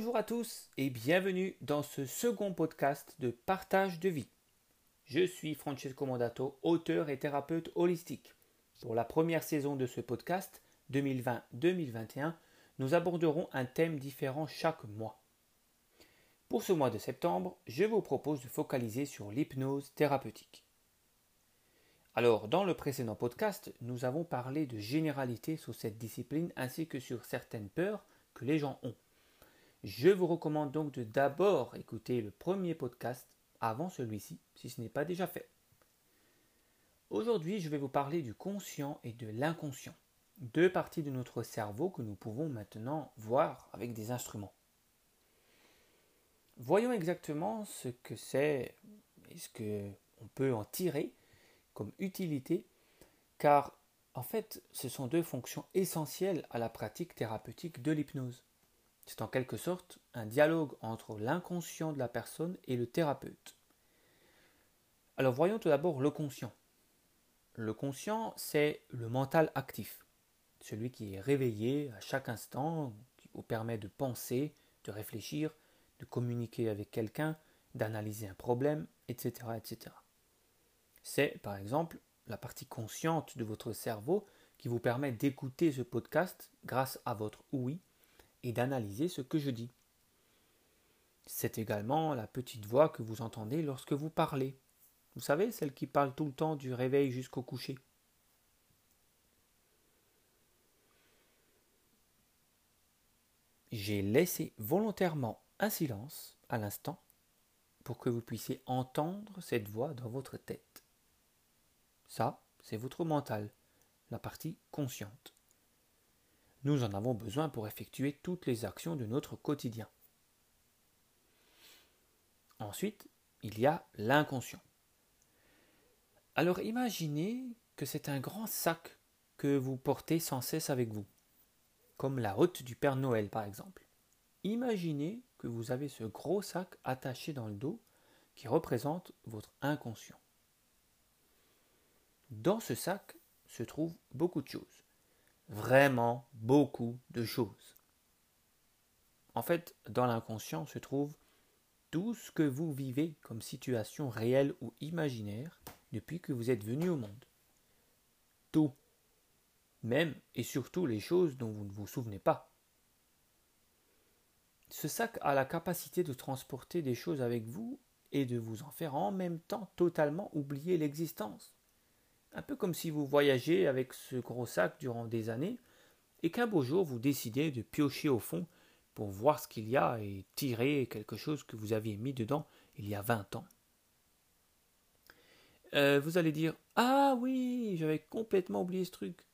Bonjour à tous et bienvenue dans ce second podcast de partage de vie. Je suis Francesco Mondato, auteur et thérapeute holistique. Pour la première saison de ce podcast, 2020-2021, nous aborderons un thème différent chaque mois. Pour ce mois de septembre, je vous propose de focaliser sur l'hypnose thérapeutique. Alors, dans le précédent podcast, nous avons parlé de généralité sur cette discipline ainsi que sur certaines peurs que les gens ont. Je vous recommande donc de d'abord écouter le premier podcast avant celui-ci, si ce n'est pas déjà fait. Aujourd'hui, je vais vous parler du conscient et de l'inconscient, deux parties de notre cerveau que nous pouvons maintenant voir avec des instruments. Voyons exactement ce que c'est et ce qu'on peut en tirer comme utilité, car en fait, ce sont deux fonctions essentielles à la pratique thérapeutique de l'hypnose. C'est en quelque sorte un dialogue entre l'inconscient de la personne et le thérapeute. Alors voyons tout d'abord le conscient. Le conscient, c'est le mental actif, celui qui est réveillé à chaque instant, qui vous permet de penser, de réfléchir, de communiquer avec quelqu'un, d'analyser un problème, etc. etc. C'est, par exemple, la partie consciente de votre cerveau qui vous permet d'écouter ce podcast grâce à votre oui et d'analyser ce que je dis. C'est également la petite voix que vous entendez lorsque vous parlez. Vous savez, celle qui parle tout le temps du réveil jusqu'au coucher. J'ai laissé volontairement un silence à l'instant pour que vous puissiez entendre cette voix dans votre tête. Ça, c'est votre mental, la partie consciente. Nous en avons besoin pour effectuer toutes les actions de notre quotidien. Ensuite, il y a l'inconscient. Alors imaginez que c'est un grand sac que vous portez sans cesse avec vous, comme la route du Père Noël par exemple. Imaginez que vous avez ce gros sac attaché dans le dos qui représente votre inconscient. Dans ce sac se trouvent beaucoup de choses vraiment beaucoup de choses. En fait, dans l'inconscient se trouve tout ce que vous vivez comme situation réelle ou imaginaire depuis que vous êtes venu au monde. Tout. Même et surtout les choses dont vous ne vous souvenez pas. Ce sac a la capacité de transporter des choses avec vous et de vous en faire en même temps totalement oublier l'existence. Un peu comme si vous voyagez avec ce gros sac durant des années et qu'un beau jour vous décidez de piocher au fond pour voir ce qu'il y a et tirer quelque chose que vous aviez mis dedans il y a vingt ans. Euh, vous allez dire Ah oui, j'avais complètement oublié ce truc.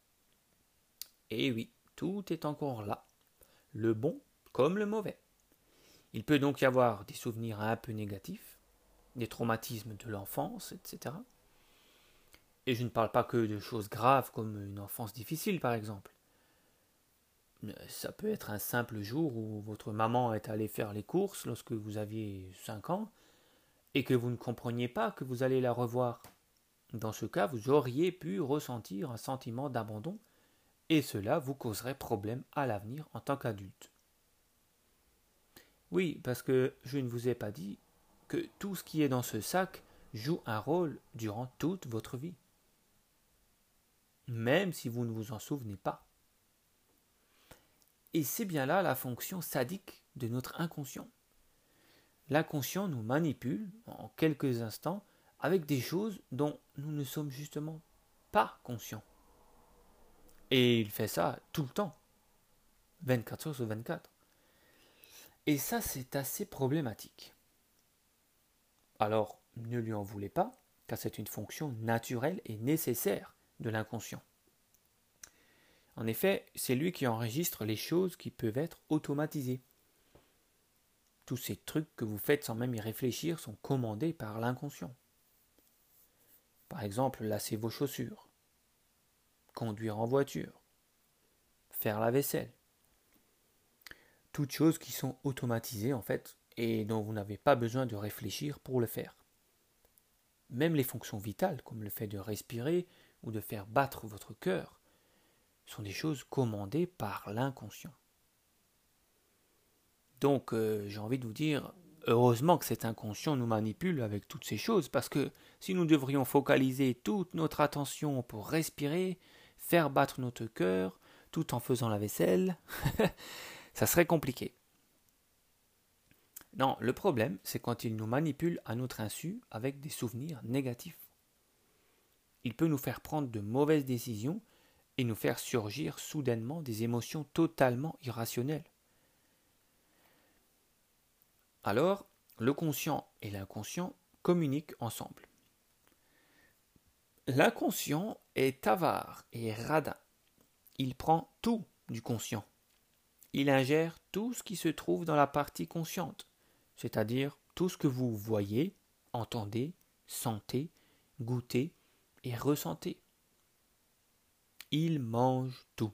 Eh oui, tout est encore là, le bon comme le mauvais. Il peut donc y avoir des souvenirs un peu négatifs, des traumatismes de l'enfance, etc. Et je ne parle pas que de choses graves comme une enfance difficile, par exemple. Ça peut être un simple jour où votre maman est allée faire les courses lorsque vous aviez cinq ans et que vous ne compreniez pas que vous allez la revoir. Dans ce cas, vous auriez pu ressentir un sentiment d'abandon et cela vous causerait problème à l'avenir en tant qu'adulte. Oui, parce que je ne vous ai pas dit que tout ce qui est dans ce sac joue un rôle durant toute votre vie même si vous ne vous en souvenez pas. Et c'est bien là la fonction sadique de notre inconscient. L'inconscient nous manipule en quelques instants avec des choses dont nous ne sommes justement pas conscients. Et il fait ça tout le temps, 24 heures sur 24. Et ça, c'est assez problématique. Alors, ne lui en voulez pas, car c'est une fonction naturelle et nécessaire de l'inconscient. En effet, c'est lui qui enregistre les choses qui peuvent être automatisées. Tous ces trucs que vous faites sans même y réfléchir sont commandés par l'inconscient. Par exemple, lasser vos chaussures, conduire en voiture, faire la vaisselle. Toutes choses qui sont automatisées en fait et dont vous n'avez pas besoin de réfléchir pour le faire. Même les fonctions vitales comme le fait de respirer ou de faire battre votre cœur sont des choses commandées par l'inconscient. Donc euh, j'ai envie de vous dire, heureusement que cet inconscient nous manipule avec toutes ces choses, parce que si nous devrions focaliser toute notre attention pour respirer, faire battre notre cœur, tout en faisant la vaisselle, ça serait compliqué. Non, le problème, c'est quand il nous manipule à notre insu avec des souvenirs négatifs. Il peut nous faire prendre de mauvaises décisions et nous faire surgir soudainement des émotions totalement irrationnelles. Alors, le conscient et l'inconscient communiquent ensemble. L'inconscient est avare et radin. Il prend tout du conscient. Il ingère tout ce qui se trouve dans la partie consciente, c'est-à-dire tout ce que vous voyez, entendez, sentez, goûtez et ressentez. Il mange tout,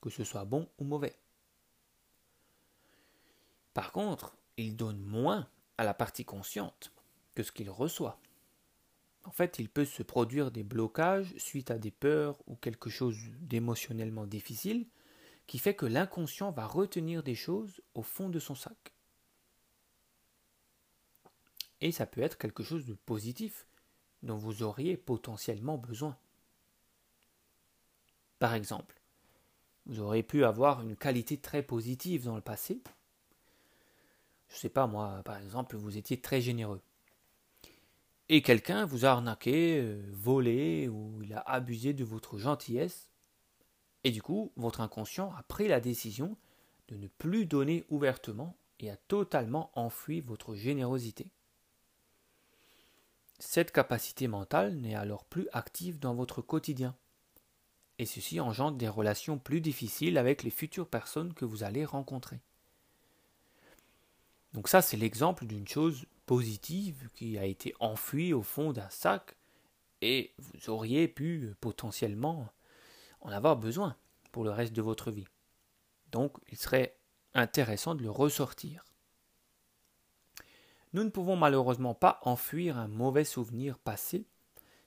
que ce soit bon ou mauvais. Par contre, il donne moins à la partie consciente que ce qu'il reçoit. En fait, il peut se produire des blocages suite à des peurs ou quelque chose d'émotionnellement difficile qui fait que l'inconscient va retenir des choses au fond de son sac. Et ça peut être quelque chose de positif dont vous auriez potentiellement besoin. Par exemple, vous auriez pu avoir une qualité très positive dans le passé. Je ne sais pas moi, par exemple, vous étiez très généreux. Et quelqu'un vous a arnaqué, euh, volé ou il a abusé de votre gentillesse. Et du coup, votre inconscient a pris la décision de ne plus donner ouvertement et a totalement enfui votre générosité. Cette capacité mentale n'est alors plus active dans votre quotidien. Et ceci engendre des relations plus difficiles avec les futures personnes que vous allez rencontrer. Donc ça, c'est l'exemple d'une chose positive qui a été enfouie au fond d'un sac et vous auriez pu potentiellement en avoir besoin pour le reste de votre vie. Donc il serait intéressant de le ressortir. Nous ne pouvons malheureusement pas enfuir un mauvais souvenir passé,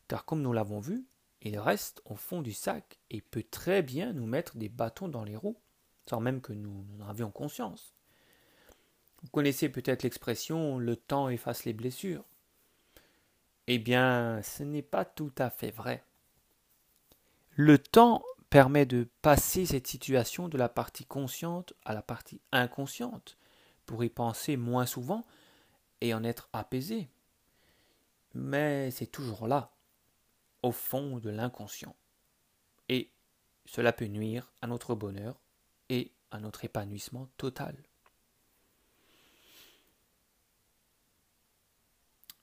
car comme nous l'avons vu, il reste au fond du sac et peut très bien nous mettre des bâtons dans les roues, sans même que nous en avions conscience. Vous connaissez peut-être l'expression le temps efface les blessures. Eh bien, ce n'est pas tout à fait vrai. Le temps permet de passer cette situation de la partie consciente à la partie inconsciente, pour y penser moins souvent et en être apaisé. Mais c'est toujours là, au fond de l'inconscient. Et cela peut nuire à notre bonheur et à notre épanouissement total.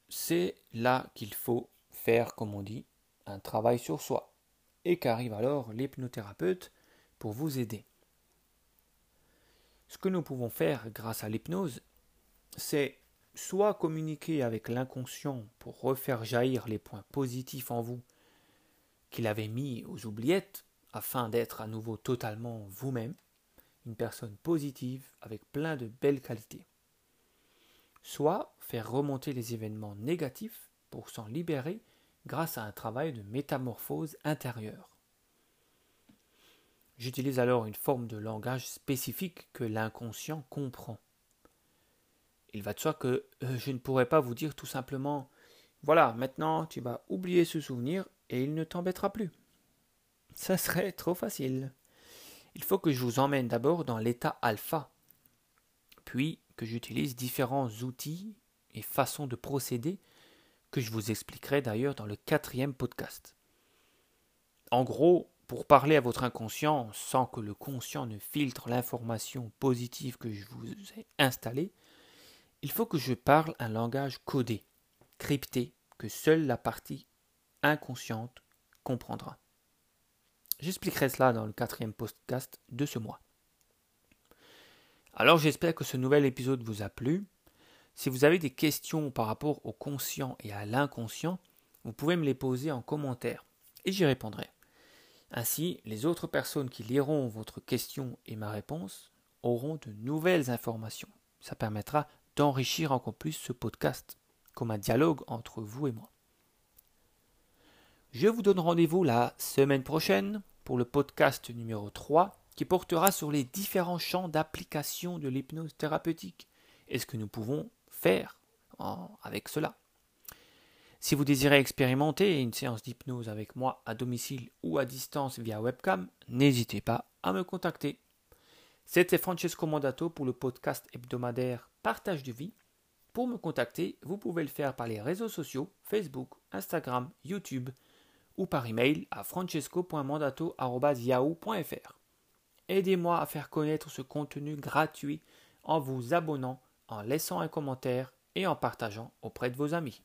C'est là qu'il faut faire, comme on dit, un travail sur soi, et qu'arrive alors l'hypnothérapeute pour vous aider. Ce que nous pouvons faire grâce à l'hypnose, c'est soit communiquer avec l'inconscient pour refaire jaillir les points positifs en vous qu'il avait mis aux oubliettes afin d'être à nouveau totalement vous-même, une personne positive avec plein de belles qualités. Soit faire remonter les événements négatifs pour s'en libérer grâce à un travail de métamorphose intérieure. J'utilise alors une forme de langage spécifique que l'inconscient comprend il va de soi que euh, je ne pourrais pas vous dire tout simplement voilà, maintenant tu vas oublier ce souvenir et il ne t'embêtera plus. Ça serait trop facile. Il faut que je vous emmène d'abord dans l'état alpha, puis que j'utilise différents outils et façons de procéder que je vous expliquerai d'ailleurs dans le quatrième podcast. En gros, pour parler à votre inconscient sans que le conscient ne filtre l'information positive que je vous ai installée, il faut que je parle un langage codé, crypté, que seule la partie inconsciente comprendra. J'expliquerai cela dans le quatrième podcast de ce mois. Alors j'espère que ce nouvel épisode vous a plu. Si vous avez des questions par rapport au conscient et à l'inconscient, vous pouvez me les poser en commentaire et j'y répondrai. Ainsi, les autres personnes qui liront votre question et ma réponse auront de nouvelles informations. Ça permettra d'enrichir encore plus ce podcast comme un dialogue entre vous et moi. Je vous donne rendez-vous la semaine prochaine pour le podcast numéro 3 qui portera sur les différents champs d'application de l'hypnose thérapeutique et ce que nous pouvons faire avec cela. Si vous désirez expérimenter une séance d'hypnose avec moi à domicile ou à distance via webcam, n'hésitez pas à me contacter. C'était Francesco Mandato pour le podcast hebdomadaire Partage de vie. Pour me contacter, vous pouvez le faire par les réseaux sociaux Facebook, Instagram, YouTube ou par email à francesco.mandato.yahoo.fr. Aidez-moi à faire connaître ce contenu gratuit en vous abonnant, en laissant un commentaire et en partageant auprès de vos amis.